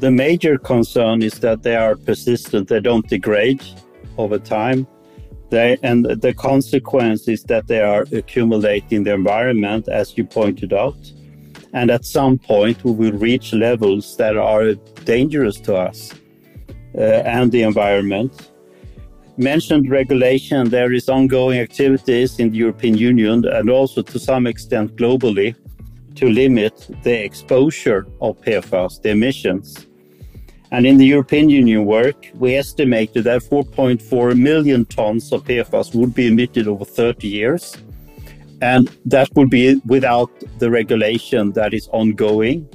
The major concern is that they are persistent, they don't degrade over time. They, and the consequence is that they are accumulating the environment, as you pointed out. And at some point, we will reach levels that are dangerous to us uh, and the environment. Mentioned regulation, there is ongoing activities in the European Union and also to some extent globally to limit the exposure of PFAS, the emissions. And in the European Union work, we estimated that 4.4 million tons of PFAS would be emitted over 30 years. And that would be without the regulation that is ongoing.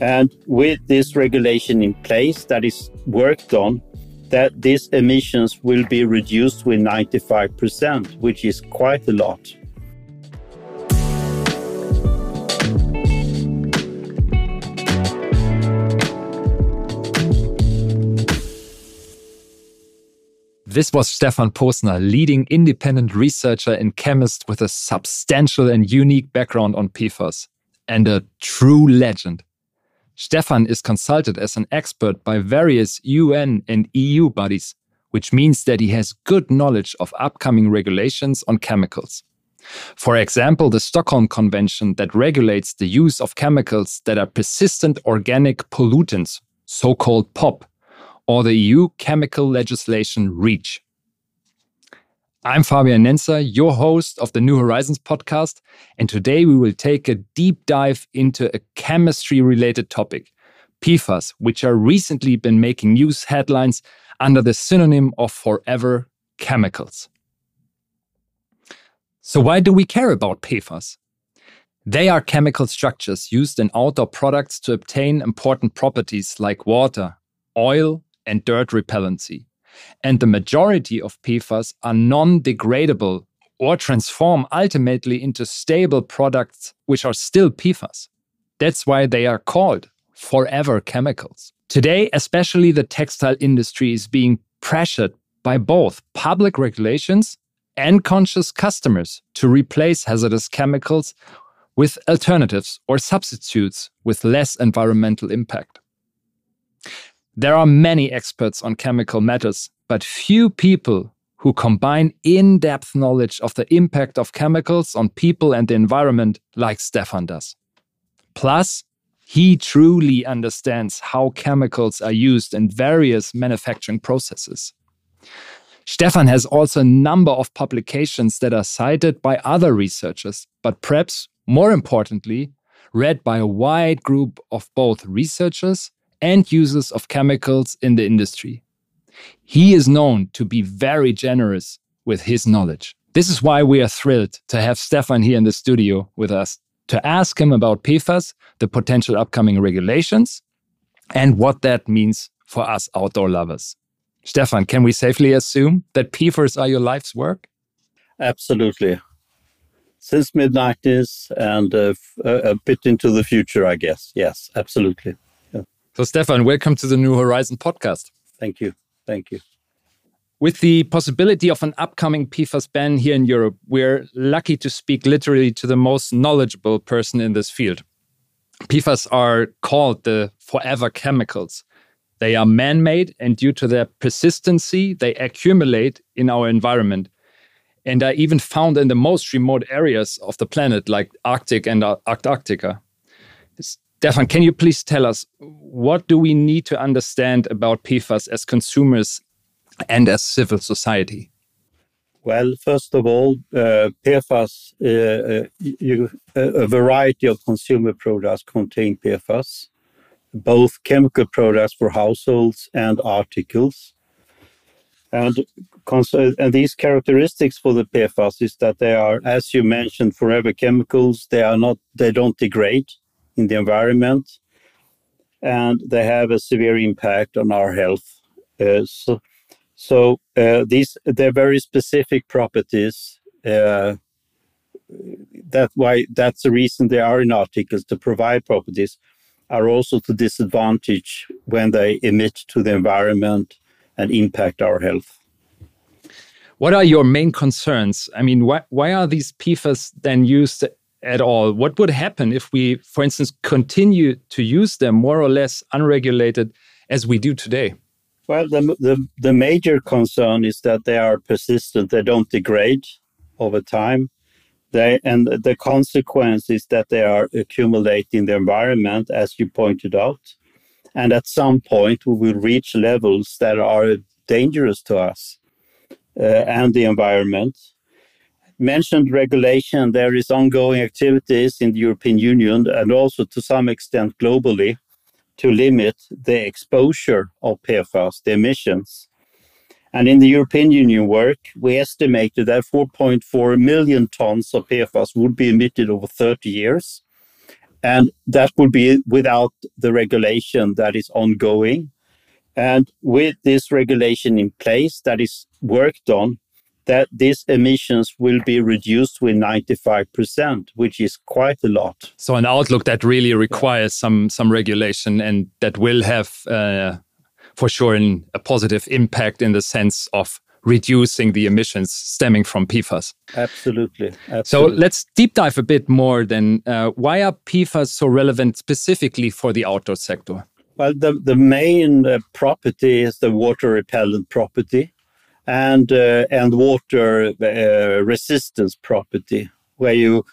And with this regulation in place that is worked on, that these emissions will be reduced with 95%, which is quite a lot. This was Stefan Posner, leading independent researcher and chemist with a substantial and unique background on PFAS, and a true legend. Stefan is consulted as an expert by various UN and EU bodies, which means that he has good knowledge of upcoming regulations on chemicals. For example, the Stockholm Convention that regulates the use of chemicals that are persistent organic pollutants, so called POP, or the EU chemical legislation REACH. I'm Fabian Nenzer, your host of the New Horizons podcast, and today we will take a deep dive into a chemistry related topic PFAS, which are recently been making news headlines under the synonym of forever chemicals. So, why do we care about PFAS? They are chemical structures used in outdoor products to obtain important properties like water, oil, and dirt repellency. And the majority of PFAS are non degradable or transform ultimately into stable products which are still PFAS. That's why they are called forever chemicals. Today, especially the textile industry is being pressured by both public regulations and conscious customers to replace hazardous chemicals with alternatives or substitutes with less environmental impact. There are many experts on chemical matters, but few people who combine in depth knowledge of the impact of chemicals on people and the environment like Stefan does. Plus, he truly understands how chemicals are used in various manufacturing processes. Stefan has also a number of publications that are cited by other researchers, but perhaps more importantly, read by a wide group of both researchers and users of chemicals in the industry. He is known to be very generous with his knowledge. This is why we are thrilled to have Stefan here in the studio with us to ask him about PFAS, the potential upcoming regulations, and what that means for us outdoor lovers. Stefan, can we safely assume that PFAS are your life's work? Absolutely. Since mid 90s and uh, a bit into the future, I guess. Yes, absolutely. So, Stefan, welcome to the New Horizon podcast. Thank you. Thank you. With the possibility of an upcoming PFAS ban here in Europe, we're lucky to speak literally to the most knowledgeable person in this field. PFAS are called the forever chemicals. They are man made, and due to their persistency, they accumulate in our environment and are even found in the most remote areas of the planet, like Arctic and Antarctica. Stefan, can you please tell us what do we need to understand about PFAS as consumers and as civil society? Well, first of all, uh, PFAS, uh, uh, you, a variety of consumer products contain PFAS, both chemical products for households and articles. And, and these characteristics for the PFAS is that they are, as you mentioned, forever chemicals. They are not, they don't degrade in the environment, and they have a severe impact on our health. Uh, so, so uh, these they're very specific properties. Uh, that why that's the reason they are in articles to provide properties are also to disadvantage when they emit to the environment and impact our health. What are your main concerns? I mean, why, why are these PFAS then used at all, what would happen if we, for instance, continue to use them more or less unregulated as we do today? Well, the, the, the major concern is that they are persistent, they don't degrade over time. They, and the consequence is that they are accumulating the environment, as you pointed out. And at some point, we will reach levels that are dangerous to us uh, and the environment. Mentioned regulation, there is ongoing activities in the European Union and also to some extent globally to limit the exposure of PFAS, the emissions. And in the European Union work, we estimated that 4.4 million tons of PFAS would be emitted over 30 years. And that would be without the regulation that is ongoing. And with this regulation in place that is worked on, that these emissions will be reduced with 95%, which is quite a lot. So an outlook that really requires some some regulation and that will have uh, for sure an, a positive impact in the sense of reducing the emissions stemming from PFAS. Absolutely. Absolutely. So let's deep dive a bit more then. Uh, why are PFAS so relevant specifically for the outdoor sector? Well, the, the main uh, property is the water repellent property and, uh, and water uh, resistance property, where you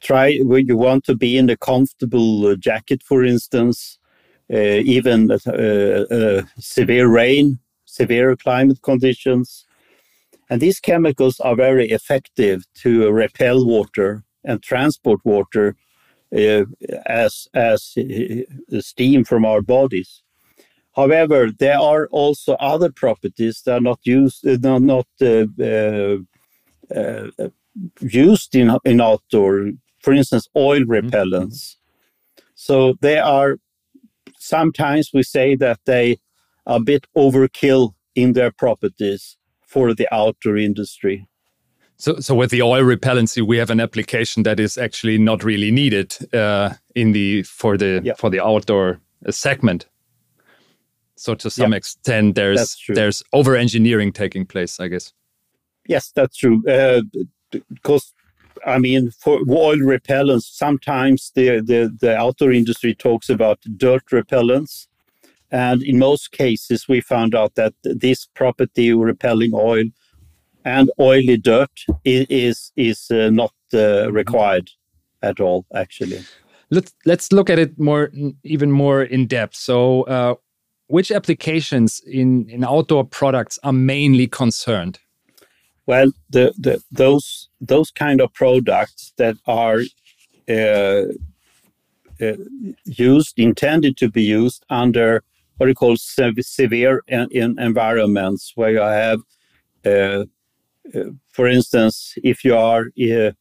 try, where you want to be in a comfortable uh, jacket, for instance, uh, even severe rain, severe climate conditions, and these chemicals are very effective to repel water and transport water uh, as, as uh, steam from our bodies. However, there are also other properties that are not used, uh, not, not uh, uh, uh, used in, in outdoor, for instance, oil mm-hmm. repellents. Mm-hmm. So they are, sometimes we say that they are a bit overkill in their properties for the outdoor industry. So, so with the oil repellency, we have an application that is actually not really needed uh, in the for the yeah. for the outdoor uh, segment. So to some yeah, extent, there's there's over engineering taking place, I guess. Yes, that's true. Uh, because I mean, for oil repellents, sometimes the, the the outdoor industry talks about dirt repellents, and in most cases, we found out that this property repelling oil and oily dirt is is, is uh, not uh, required at all. Actually, let's let's look at it more even more in depth. So, uh, which applications in in outdoor products are mainly concerned? Well, the, the those those kind of products that are uh, uh, used intended to be used under what you call severe environments where you have, uh, uh, for instance, if you are uh,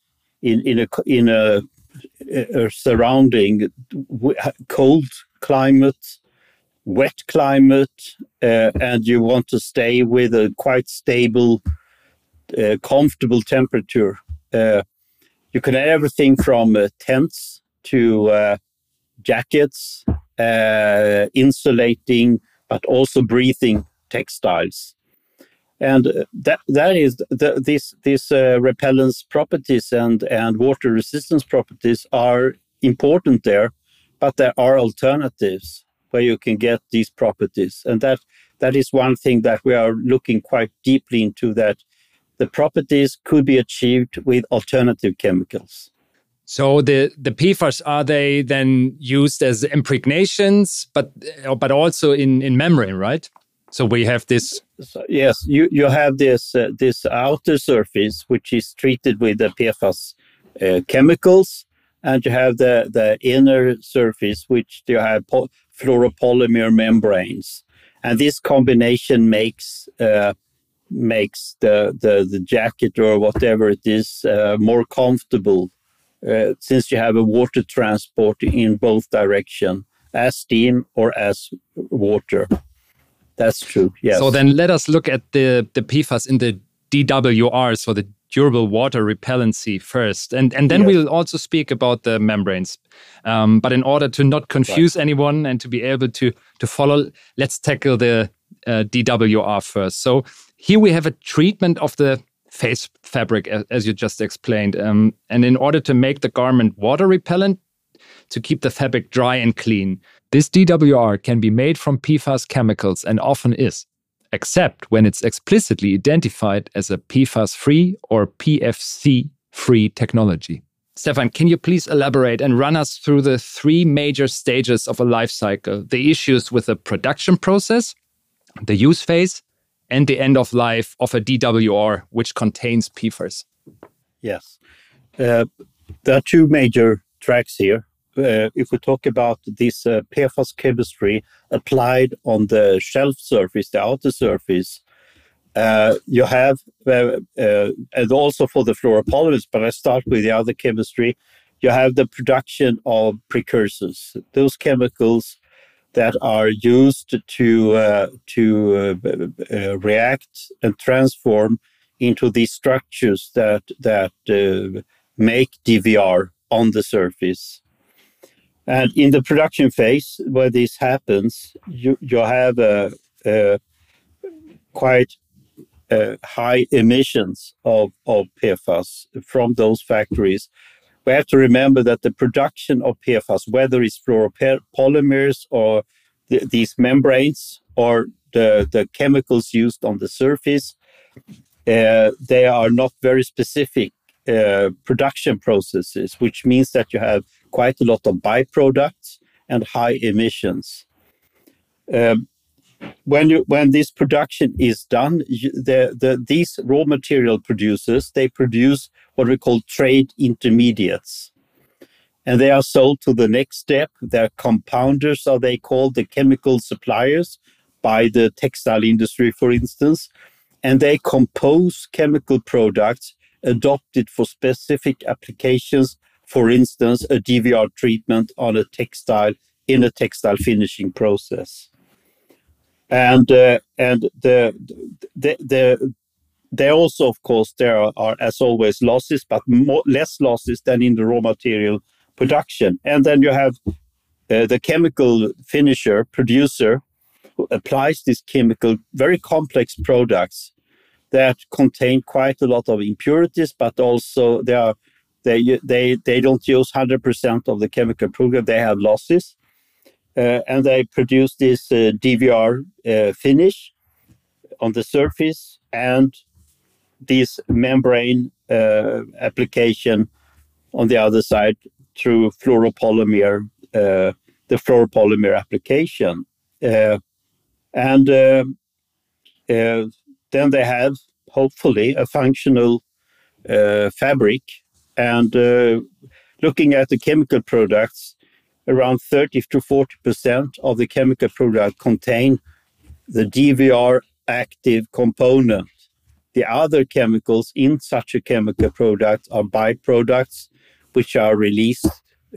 in in a in a, a surrounding cold climate, wet climate, uh, and you want to stay with a quite stable, uh, comfortable temperature. Uh, you can have everything from tents to jackets uh, insulating, but also breathing textiles. And uh, that that is the, these uh, repellents properties and and water resistance properties are important there, but there are alternatives where you can get these properties, and that that is one thing that we are looking quite deeply into. That the properties could be achieved with alternative chemicals. So the the PFAS are they then used as impregnations, but but also in in membrane, right? So we have this. So, yes, you you have this uh, this outer surface which is treated with the PFAS uh, chemicals, and you have the the inner surface which you have fluoropolymer membranes, and this combination makes. Uh, makes the, the the jacket or whatever it is uh, more comfortable uh, since you have a water transport in both direction as steam or as water. That's true. Yes. So then let us look at the the PFAS in the DWR, so the durable water repellency first, and and then yes. we'll also speak about the membranes. Um, but in order to not confuse right. anyone and to be able to to follow, let's tackle the uh, DWR first. So here we have a treatment of the face fabric, as you just explained. Um, and in order to make the garment water repellent, to keep the fabric dry and clean, this DWR can be made from PFAS chemicals and often is, except when it's explicitly identified as a PFAS free or PFC free technology. Stefan, can you please elaborate and run us through the three major stages of a life cycle the issues with the production process, the use phase, and the end of life of a DWR, which contains PFAS? Yes. Uh, there are two major tracks here. Uh, if we talk about this uh, PFAS chemistry applied on the shelf surface, the outer surface, uh, you have, and also for the fluoropolymers, but I start with the other chemistry, you have the production of precursors, those chemicals that are used to uh, to uh, uh, react and transform into these structures that that make DVR on the surface. And in the production phase, where this happens, you you have a, a quite uh, high emissions of, of PFAS from those factories. We have to remember that the production of PFAS, whether it's fluoropolymers or the, these membranes or the, the chemicals used on the surface, uh, they are not very specific uh, production processes, which means that you have quite a lot of byproducts and high emissions. Um, when you when this production is done, you, the, the these raw material producers they produce what we call trade intermediates, and they are sold to the next step. They're compounders, are they called the chemical suppliers by the textile industry, for instance, and they compose chemical products adopted for specific applications. For instance, a DVR treatment on a textile in a textile finishing process. And uh, and the, the the they also of course there are, are as always losses but more, less losses than in the raw material production. And then you have uh, the chemical finisher producer who applies this chemical very complex products that contain quite a lot of impurities but also there are they they they don't use 100% of the chemical program they have losses uh, and they produce this uh, DVR uh, finish on the surface and this membrane application on the other side through fluoropolymer, the fluoropolymer application. and then they have hopefully a functional uh, fabric. And uh, looking at the chemical products, around 30 to 40% of the chemical product contain the DVR active component. The other chemicals in such a chemical product are byproducts, which are released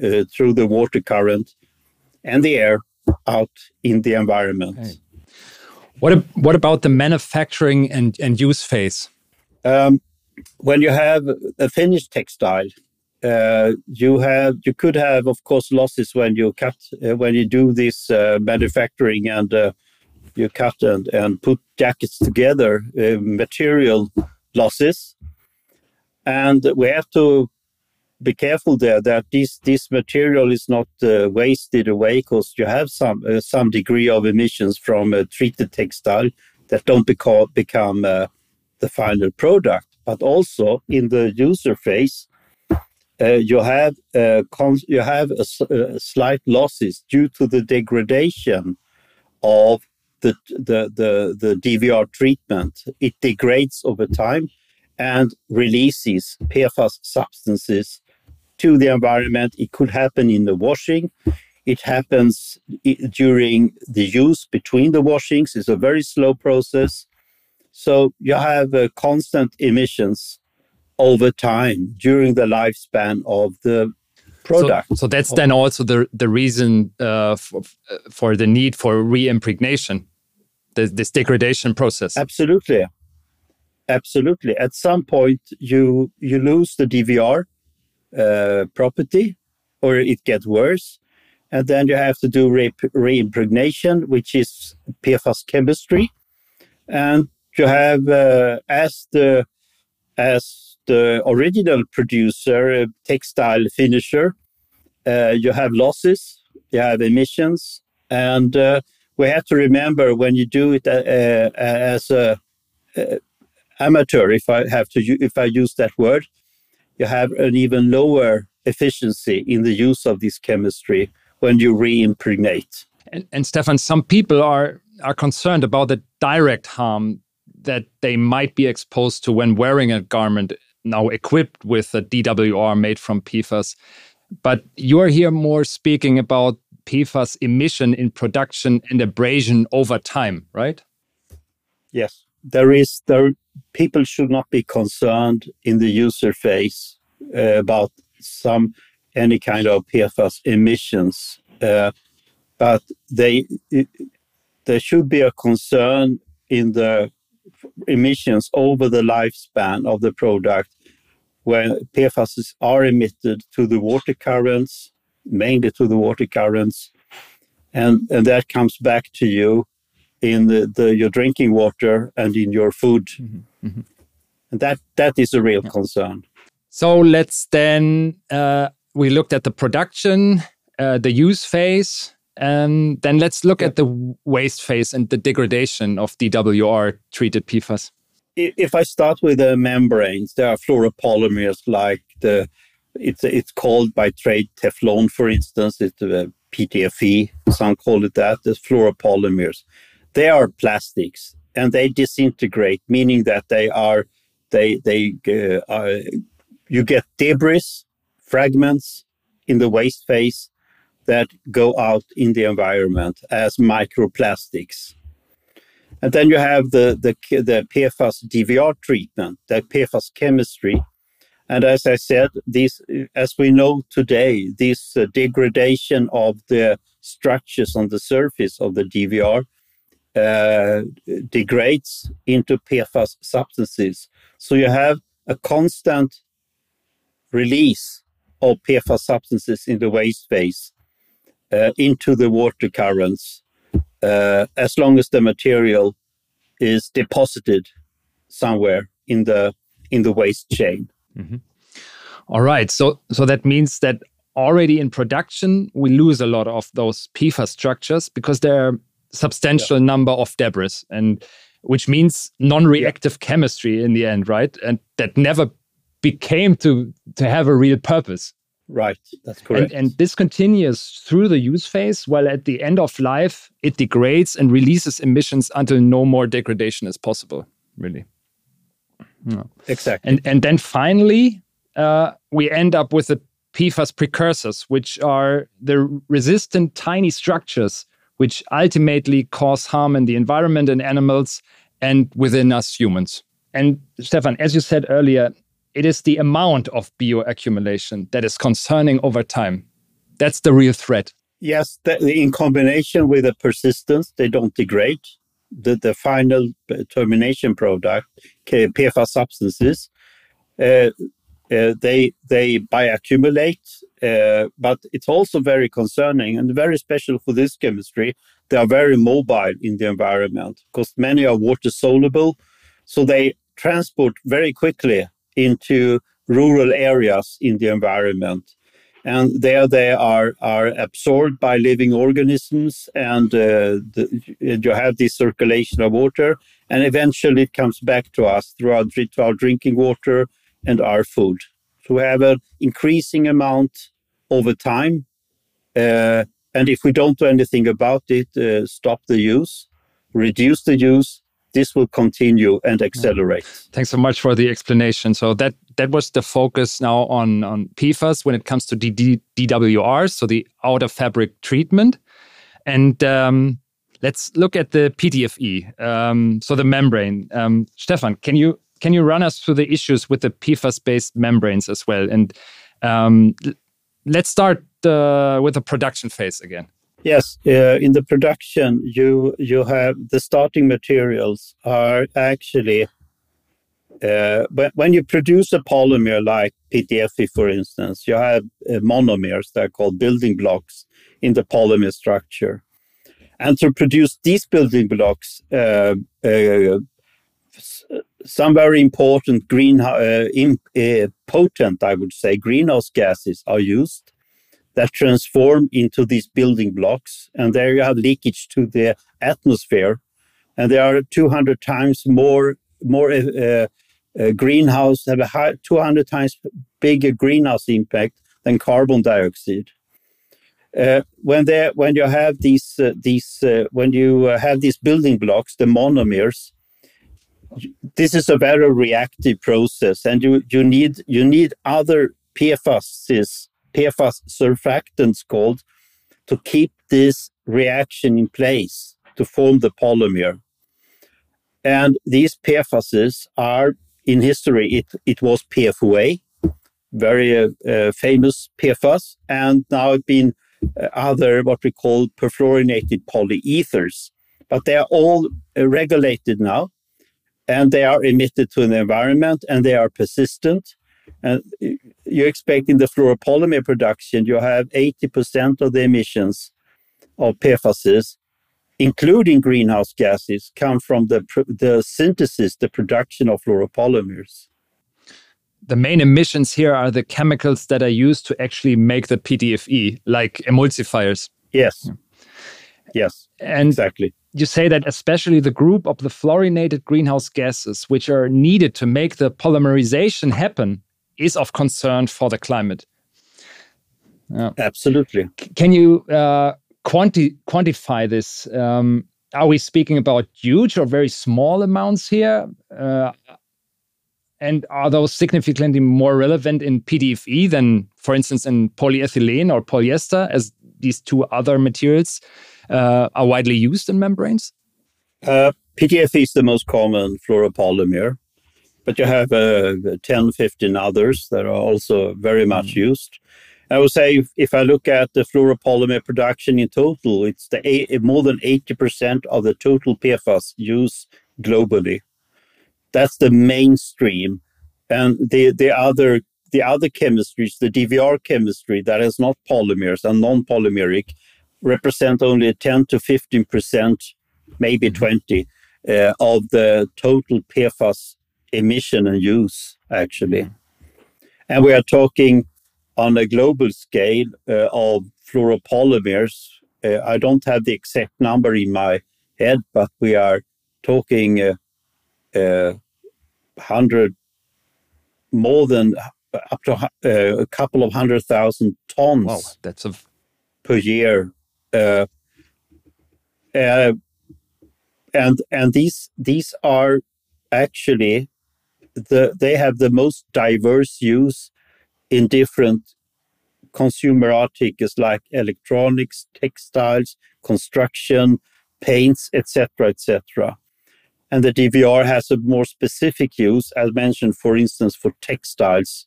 uh, through the water current and the air out in the environment. Okay. What, what about the manufacturing and, and use phase? Um, when you have a finished textile, uh, you have you could have of course losses when you cut uh, when you do this uh, manufacturing and uh, you cut and, and put jackets together uh, material losses. And we have to be careful there that this this material is not uh, wasted away because you have some some degree of emissions from a treated textile that don't beca- become the final product but also in the user phase uh, you have uh, you have a, a, slight losses due to the degradation of the, the the the DVR treatment. It degrades over time and releases PFAS substances to the environment. It could happen in the washing. It happens during the use between the washings. It's a very slow process. So you have uh, constant emissions over time during the lifespan of the product. So, so that's then also the the reason uh, for, for the need for re-impregnation, this, this degradation process. Absolutely, absolutely. At some point, you you lose the DVR uh, property, or it gets worse, and then you have to do re- impregnation which is PFAS chemistry, and you have uh, as the as the original producer, textile finisher, uh, you have losses, you have emissions, and uh, we have to remember when you do it uh, as a amateur, if I have to, if I use that word, you have an even lower efficiency in the use of this chemistry when you re-impregnate. And, and Stefan, some people are are concerned about the direct harm that they might be exposed to when wearing a garment now equipped with a DWR made from PFAS. But you're here more speaking about PFAS emission in production and abrasion over time, right? Yes, there is there. People should not be concerned in the user phase uh, about some any kind of PFAS emissions, uh, but they there should be a concern in the emissions over the lifespan of the product where PFAS are emitted to the water currents, mainly to the water currents, and, and that comes back to you in the, the your drinking water and in your food. Mm-hmm. Mm-hmm. And that that is a real yeah. concern. So let's then uh, we looked at the production, uh, the use phase, and then let's look yeah. at the waste phase and the degradation of DWR treated PFAS if I start with the membranes, there are fluoropolymers like the it's it's called by trade Teflon, for instance. It's the PTFE. Some call it that. There's fluoropolymers. They are plastics and they disintegrate, meaning that they are they they uh, are, you get debris fragments in the waste phase that go out in the environment as microplastics. And then you have the, the, the PFAS DVR treatment, the PFAS chemistry. And as I said, this, as we know today, this uh, degradation of the structures on the surface of the DVR uh, degrades into PFAS substances. So you have a constant release of PFAS substances in the waste phase uh, into the water currents uh, as long as the material is deposited somewhere in the in the waste chain. Mm-hmm. All right, so so that means that already in production we lose a lot of those PFAS structures because there are substantial yeah. number of debris and which means non-reactive yeah. chemistry in the end, right? And that never became to to have a real purpose. Right, that's correct. And, and, this continues through the use phase, while at the end of life, it degrades and releases emissions until no more degradation is possible, really. No. Exactly. And, and then finally, uh, we end up with the PFAS precursors, which are the resistant tiny structures which ultimately cause harm in the environment and animals and within us humans. And Stefan, as you said earlier, it is the amount of bioaccumulation that is concerning over time. That's the real threat. Yes, in combination with the persistence, they don't degrade. The, the final termination product, PFAS substances, uh, uh, they they bioaccumulate, uh, but it's also very concerning and very special for this chemistry. They are very mobile in the environment because many are water soluble, so they transport very quickly into rural areas in the environment. And there they are, are absorbed by living organisms, and uh, the, you have this circulation of water, and eventually it comes back to us through our, through our drinking water and our food. So we have an increasing amount over time. Uh, and if we don't do anything about it, uh, stop the use, reduce the use, this will continue and accelerate. Thanks so much for the explanation. So that that was the focus now on on PFAS when it comes to D- DWR, so the outer fabric treatment, and um, let's look at the PTFE, um, so the membrane. Um, Stefan, can you can you run us through the issues with the PFAS-based membranes as well? And um, let's start uh, with the production phase again. Yes, uh, in the production, you you have the starting materials are actually uh, when you produce a polymer like PTFE, for instance, you have uh, monomers that are called building blocks in the polymer structure. And to produce these building blocks, uh, uh some very important green uh, in, uh, potent, I would say, greenhouse gases are used that transform into these building blocks, and there you have leakage to the atmosphere, and there are 200 times more more uh, uh, greenhouse have a high, 200 times bigger greenhouse impact than carbon dioxide. Uh, when they when you have these uh, these uh, when you uh, have these building blocks, the monomers, this is a very reactive process, and you you need you need other PFAS PFAS surfactants called to keep this reaction in place to form the polymer. And these PFASs are in history it it was PFOA, very uh, uh, famous PFAS, and now it's been uh, other what we call perfluorinated polyethers. But they are all uh, regulated now and they are emitted to the environment and they are persistent. And you expect in the fluoropolymer production, you have 80% of the emissions of PFAS, including greenhouse gases, come from the, the synthesis, the production of fluoropolymers. The main emissions here are the chemicals that are used to actually make the PTFE, like emulsifiers. Yes. Yes, and exactly you say that especially the group of the fluorinated greenhouse gases, which are needed to make the polymerization happen, is of concern for the climate. Yeah. Absolutely. Can you uh, quanti quantify this? Um, are we speaking about huge or very small amounts here? Uh, and are those significantly more relevant in PTFE than, for instance, in polyethylene or polyester, as these two other materials? uh, are widely used in membranes? Uh, PTFE is the most common fluoropolymer, but you have uh, 10, 15 others that are also very much mm. used. I would say if, if, I look at the fluoropolymer production in total, it's the a, more than 80% of the total PFAS use globally. That's the mainstream. And the, the other the other chemistries, the DVR chemistry that is not polymers and non-polymeric, represent only 10 to 15 percent, maybe mm-hmm. 20, uh, of the total PFAS emission and use, actually. And we are talking on a global scale uh, of fluoropolymers. Uh, I don't have the exact number in my head, but we are talking uh, uh, 100, more than up to uh, a couple of hundred thousand tons. Wow, that's a per year uh, uh, and and these these are actually the they have the most diverse use in different consumer articles like electronics, textiles, construction, paints, etc., etc. And the DVR has a more specific use, as mentioned, for instance, for textiles,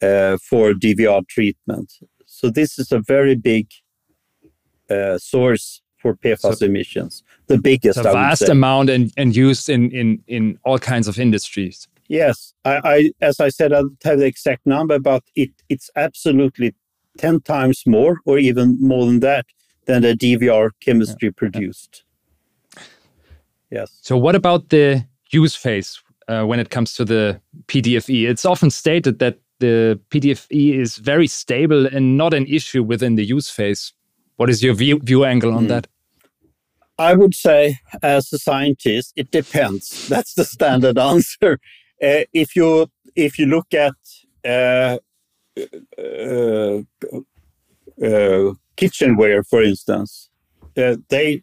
uh, for DVR treatment. So this is a very big uh, source for PFAS so emissions, the biggest. A vast amount and, and used in, in, in all kinds of industries. Yes, I, I as I said, I don't have the exact number, but it it's absolutely ten times more, or even more than that, than the DVR chemistry yeah. produced. Yes. So, what about the use phase uh, when it comes to the PTFE? It's often stated that the PTFE is very stable and not an issue within the use phase. What is your view, view angle on mm. that? I would say, as a scientist, it depends. That's the standard answer. Uh, if you if you look at uh, uh kitchenware, for instance, they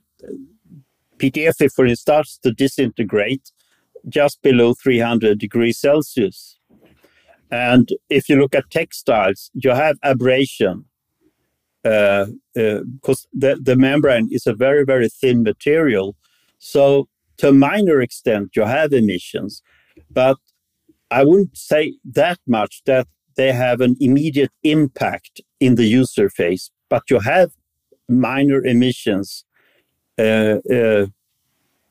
PTFE, for instance, starts to disintegrate just below 300 degrees Celsius. And if you look at textiles, you have abrasion because uh, uh, the, the membrane is a very, very thin material. So, to a minor extent, you have emissions, but I wouldn't say that much that they have an immediate impact in the user phase, but you have minor emissions uh, uh,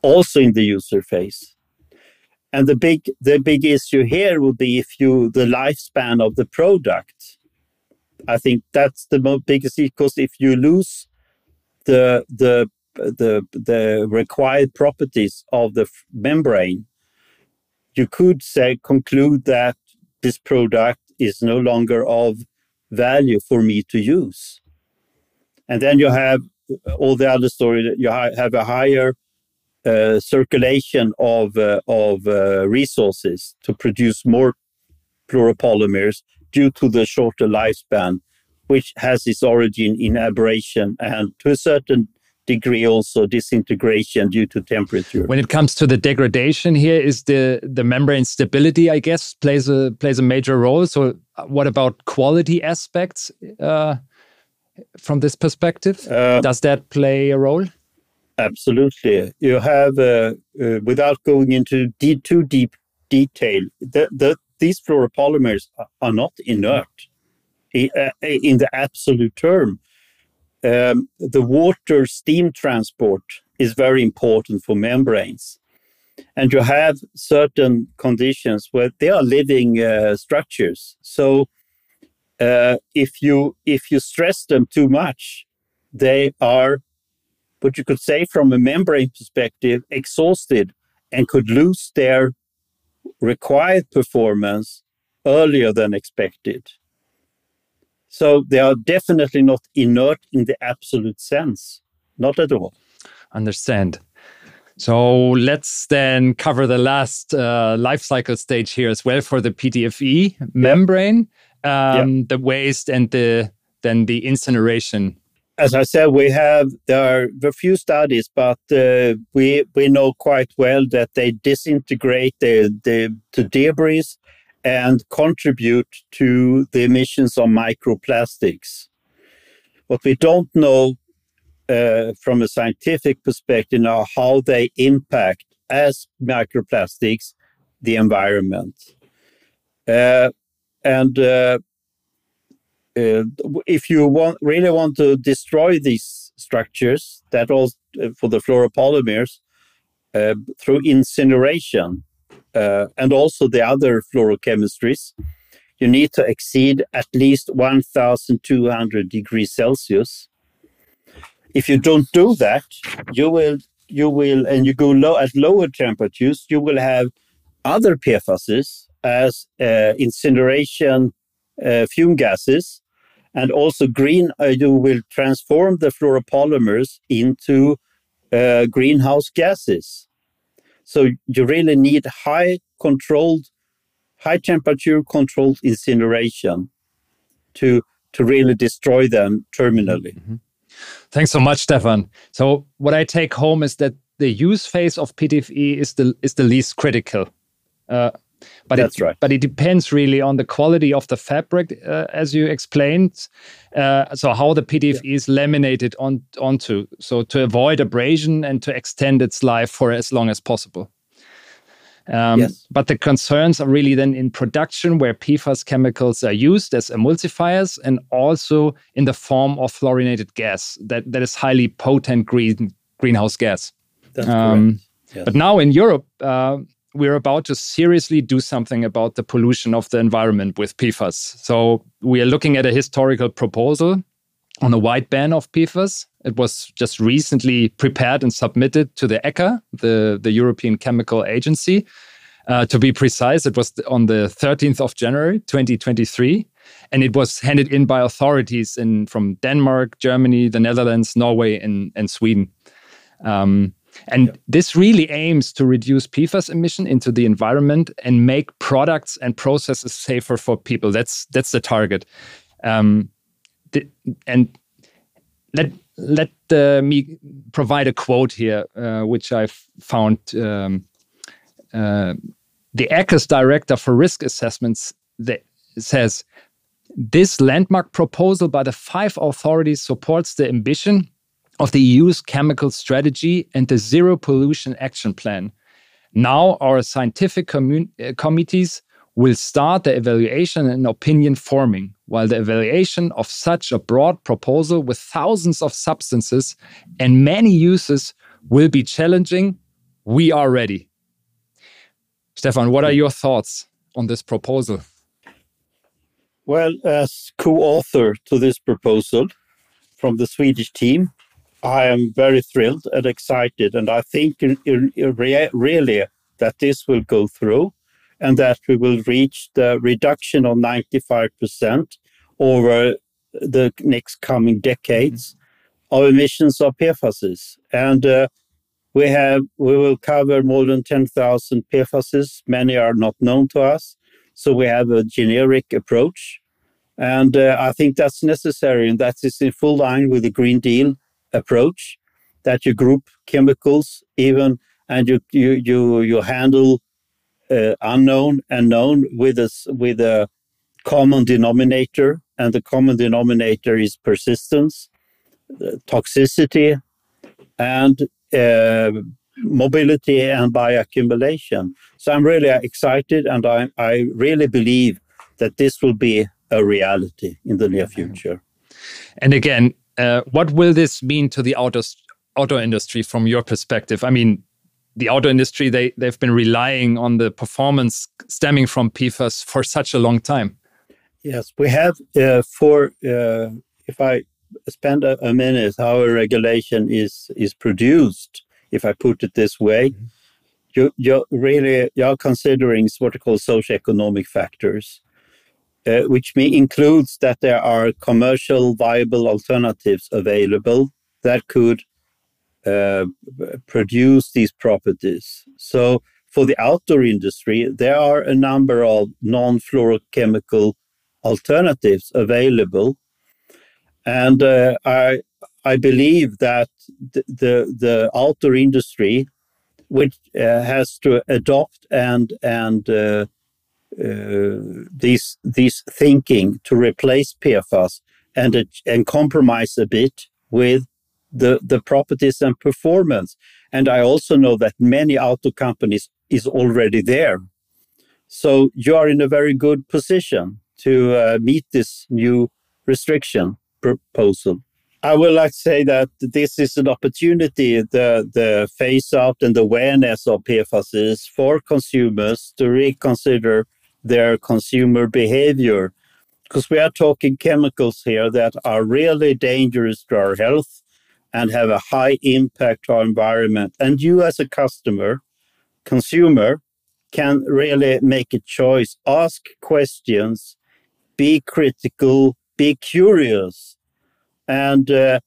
also in the user phase. And the big the big issue here would be if you the lifespan of the product I think that's the most biggest because if you lose the the the the required properties of the membrane, you could say conclude that this product is no longer of value for me to use. And then you have all the other story that you have a higher uh, circulation of uh, of uh, resources to produce more fluoropolymers due to the shorter lifespan, which has its origin in aberration and to a certain degree also disintegration due to temperature. When it comes to the degradation here, is the the membrane stability, I guess, plays a plays a major role. So, uh, what about quality aspects uh, from this perspective? Uh, Does that play a role? Absolutely. You have, uh, uh, without going into de too deep detail, the, the, these fluoropolymers are not inert uh, in the absolute term. Um, the water steam transport is very important for membranes. And you have certain conditions where they are living uh, structures. So uh, if you if you stress them too much, they are what you could say from a membrane perspective, exhausted and could lose their required performance earlier than expected. So they are definitely not inert in the absolute sense, not at all. Understand. So let's then cover the last uh, life cycle stage here as well for the PTFE membrane, um, the waste and the then the incineration as I said, we have there are a few studies, but uh, we we know quite well that they disintegrate the, the to debris and contribute to the emissions of microplastics. What we don't know uh, from a scientific perspective are how they impact as microplastics the environment. Uh, and uh, uh, if you want really want to destroy these structures, that all uh, for the fluoropolymers uh, through incineration uh, and also the other fluorochemistries, you need to exceed at least 1,200 degrees Celsius. If you don't do that, you will you will and you go low at lower temperatures, you will have other PFASs as uh, incineration uh, fume gases and also green uh, you will transform the fluoropolymers into uh, greenhouse gases so you really need high controlled high temperature controlled incineration to to really destroy them terminally. Mm -hmm. thanks so much stefan. So what i take home is that the use phase of ptfe is the is the least critical. Uh, but That's it, right. But it depends really on the quality of the fabric, uh, as you explained. Uh, so how the PTFE yeah. is laminated on onto, so to avoid abrasion and to extend its life for as long as possible. Um, yes. But the concerns are really then in production, where PFAS chemicals are used as emulsifiers and also in the form of fluorinated gas that, that is highly potent green greenhouse gas. That's um, correct. Yes. But now in Europe, uh, we're about to seriously do something about the pollution of the environment with PFAS. So we are looking at a historical proposal on a wide ban of PFAS. It was just recently prepared and submitted to the ECHA, the, the European Chemical Agency. Uh, to be precise, it was on the 13th of January 2023, and it was handed in by authorities in from Denmark, Germany, the Netherlands, Norway, and, and Sweden. Um, and yep. this really aims to reduce PFAS emission into the environment and make products and processes safer for people. That's that's the target. Um, the, and let let uh, me provide a quote here, uh, which I found. Um, uh, the ECHA's director for risk assessments that says this landmark proposal by the five authorities supports the ambition of the EU's chemical strategy and the Zero Pollution Action Plan. Now, our scientific uh, committees will start the evaluation and opinion forming, while the evaluation of such a broad proposal with thousands of substances and many uses will be challenging. We are ready. Stefan, what are your thoughts on this proposal? Well, as co author to this proposal from the Swedish team, I am very thrilled and excited, and I think really that this will go through. and that we will reach the reduction of 95% over the next coming decades of emissions of PFASs. And uh, we have we will cover more than 10,000 PFASs. Many are not known to us, so we have a generic approach, and uh, I think that's necessary, and that is in full line with the Green Deal approach, that you group chemicals even and you you you you handle uh, unknown and known with a with a common denominator, and the common denominator is persistence, uh, toxicity, and uh, mobility and bioaccumulation. So I'm really excited, and I, I really believe that this will be a reality in the near future. And again, uh, what will this mean to the auto auto industry from your perspective? I mean, the auto industry they they've been relying on the performance stemming from PFAS for such a long time. Yes, we have uh, for uh, if I spend a, a, minute how a regulation is is produced, if I put it this way, mm-hmm. you you really you're considering what are called socioeconomic factors. Uh, which includes that there are commercial viable alternatives available that could uh, produce these properties. So for the outdoor industry, there are a number of non-fluorochemical alternatives available, and uh, I I believe that the the, the outdoor industry, which uh, has to adopt and and uh, these these thinking to replace PFAS and and compromise a bit with the, the properties and performance. And I also know that many auto companies is already there. So you are in a very good position to uh, meet this new restriction proposal. I would like to say that this is an opportunity, the, the phase out and the awareness of PFAS is for consumers to reconsider their consumer behavior. Because we are talking chemicals here that are really dangerous to our health and have a high impact on our environment. And you as a customer, consumer, can really make a choice, ask questions, be critical, be curious. And uh,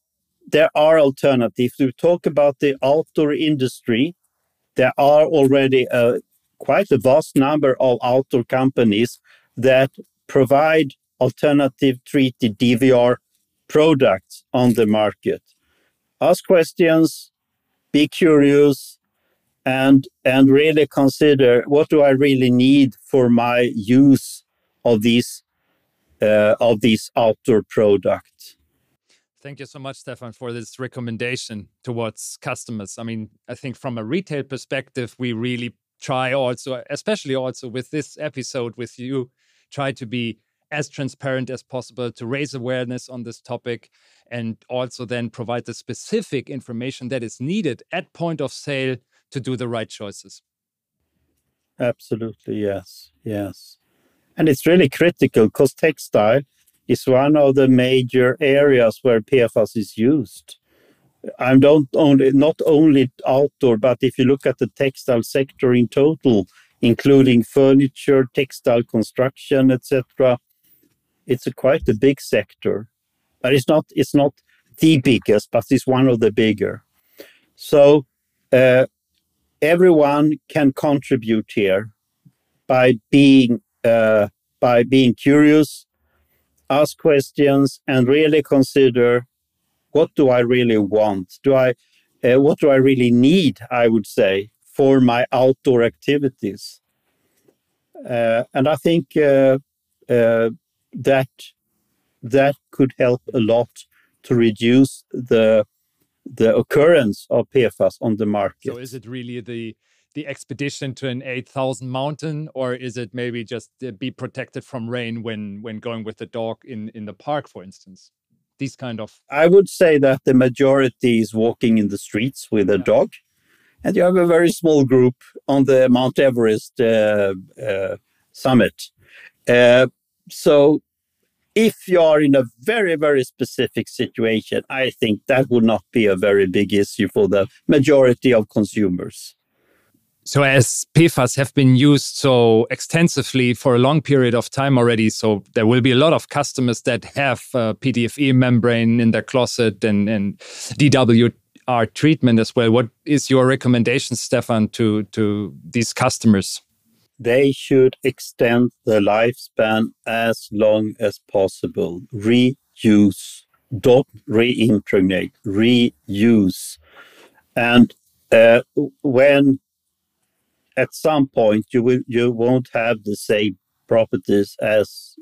there are alternatives. We talk about the outdoor industry. There are already a, quite a vast number of outdoor companies that provide alternative treated DWR products on the market ask questions, be curious, and and really consider what do I really need for my use of these uh, of these outdoor products. Thank you so much, Stefan, for this recommendation towards customers. I mean, I think from a retail perspective, we really try also, especially also with this episode with you, try to be as transparent as possible to raise awareness on this topic and also then provide the specific information that is needed at point of sale to do the right choices. Absolutely, yes, yes. And it's really critical because textile is one of the major areas where PFAS is used. I don't only not only outdoor, but if you look at the textile sector in total, including furniture, textile construction, etc., it's a quite a big sector, but it's not it's not the biggest, but it's one of the bigger. So uh, everyone can contribute here by being uh, by being curious, ask questions, and really consider what do I really want? Do I uh, what do I really need? I would say for my outdoor activities, uh, and I think uh, uh, that that could help a lot to reduce the the occurrence of PFAS on the market. So is it really the the expedition to an 8000 mountain or is it maybe just be protected from rain when when going with the dog in in the park for instance these kind of i would say that the majority is walking in the streets with a dog and you have a very small group on the mount everest uh, uh, summit uh, so if you are in a very, very specific situation, I think that would not be a very big issue for the majority of consumers. So, as PFAS have been used so extensively for a long period of time already, so there will be a lot of customers that have uh, PTFE membrane in their closet and, and DWR treatment as well. What is your recommendation, Stefan, to, to these customers? They should extend the lifespan as long as possible. Reuse, don't reimpregnate, reuse. And uh, when at some point you will you won't have the same properties as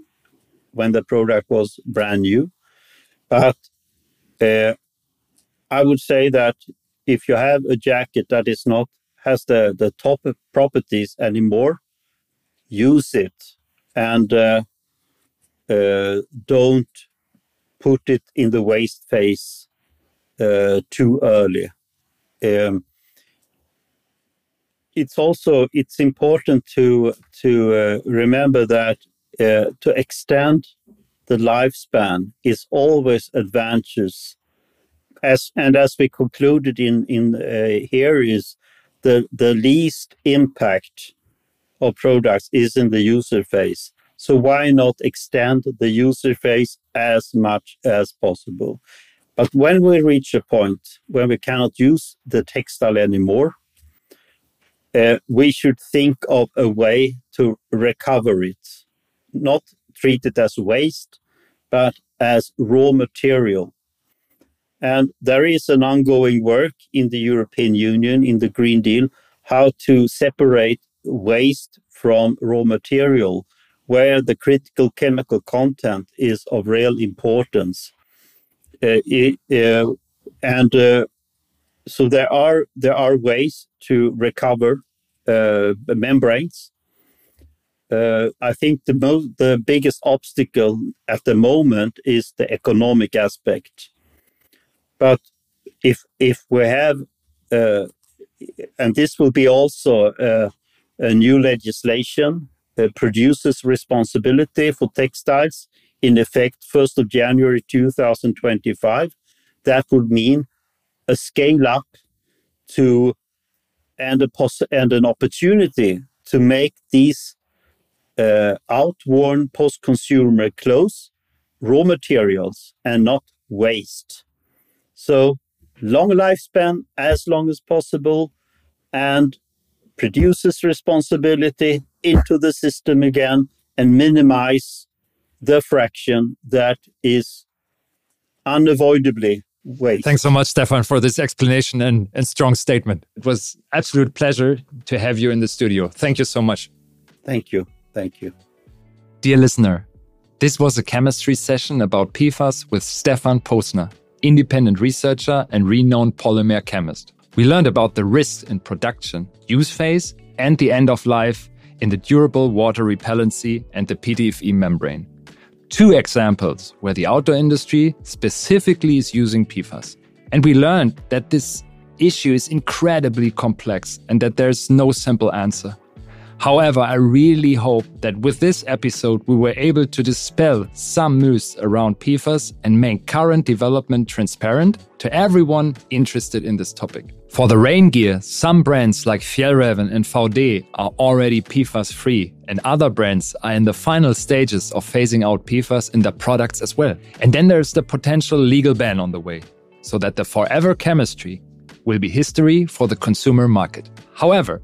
when the product was brand new. But uh, i would say that if you have a jacket that is not has the the top properties anymore use it and uh, uh, don't put it in the waste phase uh, too early. Um, it's also it's important to to uh, remember that uh, to extend the lifespan is always advantageous. As and as we concluded in in uh, here is the the least impact of products is in the user phase so why not extend the user phase as much as possible? But when we reach a point when we cannot use the textile anymore uh, we should think of a way to recover it, not treat it as waste, but as raw material. And there is an ongoing work in the European Union in the Green Deal how to separate waste from raw material where the critical chemical content is of real importance. Uh, it, uh, and uh, so there are there are ways to recover uh, membranes. Uh, I think the mo- the biggest obstacle at the moment is the economic aspect. But if if we have, uh, and this will be also uh, a new legislation, uh, producers' responsibility for textiles in effect 1st of January 2025. That would mean a scale up to and a and an opportunity to make these uh, outworn post-consumer clothes raw materials and not waste. So long lifespan as long as possible and producers responsibility into the system again and minimize the fraction that is unavoidably wait. Thanks so much, Stefan, for this explanation and, and strong statement. It was absolute pleasure to have you in the studio. Thank you so much. Thank you. Thank you. Dear listener, this was a chemistry session about PFAS with Stefan Posner, independent researcher and renowned polymer chemist. We learned about the risks in production, use phase, and the end of life in the durable water repellency and the PTFE membrane two examples where the outdoor industry specifically is using PFAS. And we learned that this issue is incredibly complex and that there's no simple answer. However, I really hope that with this episode, we were able to dispel some myths around PFAS and make current development transparent to everyone interested in this topic. For the rain gear, some brands like Fjällräven and Vaude are already PFAS free, and other brands are in the final stages of phasing out PFAS in their products as well. And then there's the potential legal ban on the way, so that the forever chemistry will be history for the consumer market. However,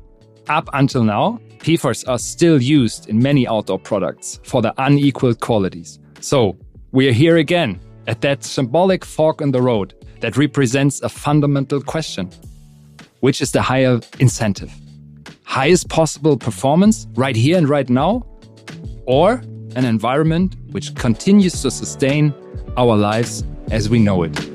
up until now, PFAS are still used in many outdoor products for their unequaled qualities. So, we are here again at that symbolic fork in the road that represents a fundamental question which is the higher incentive? Highest possible performance right here and right now? Or an environment which continues to sustain our lives as we know it?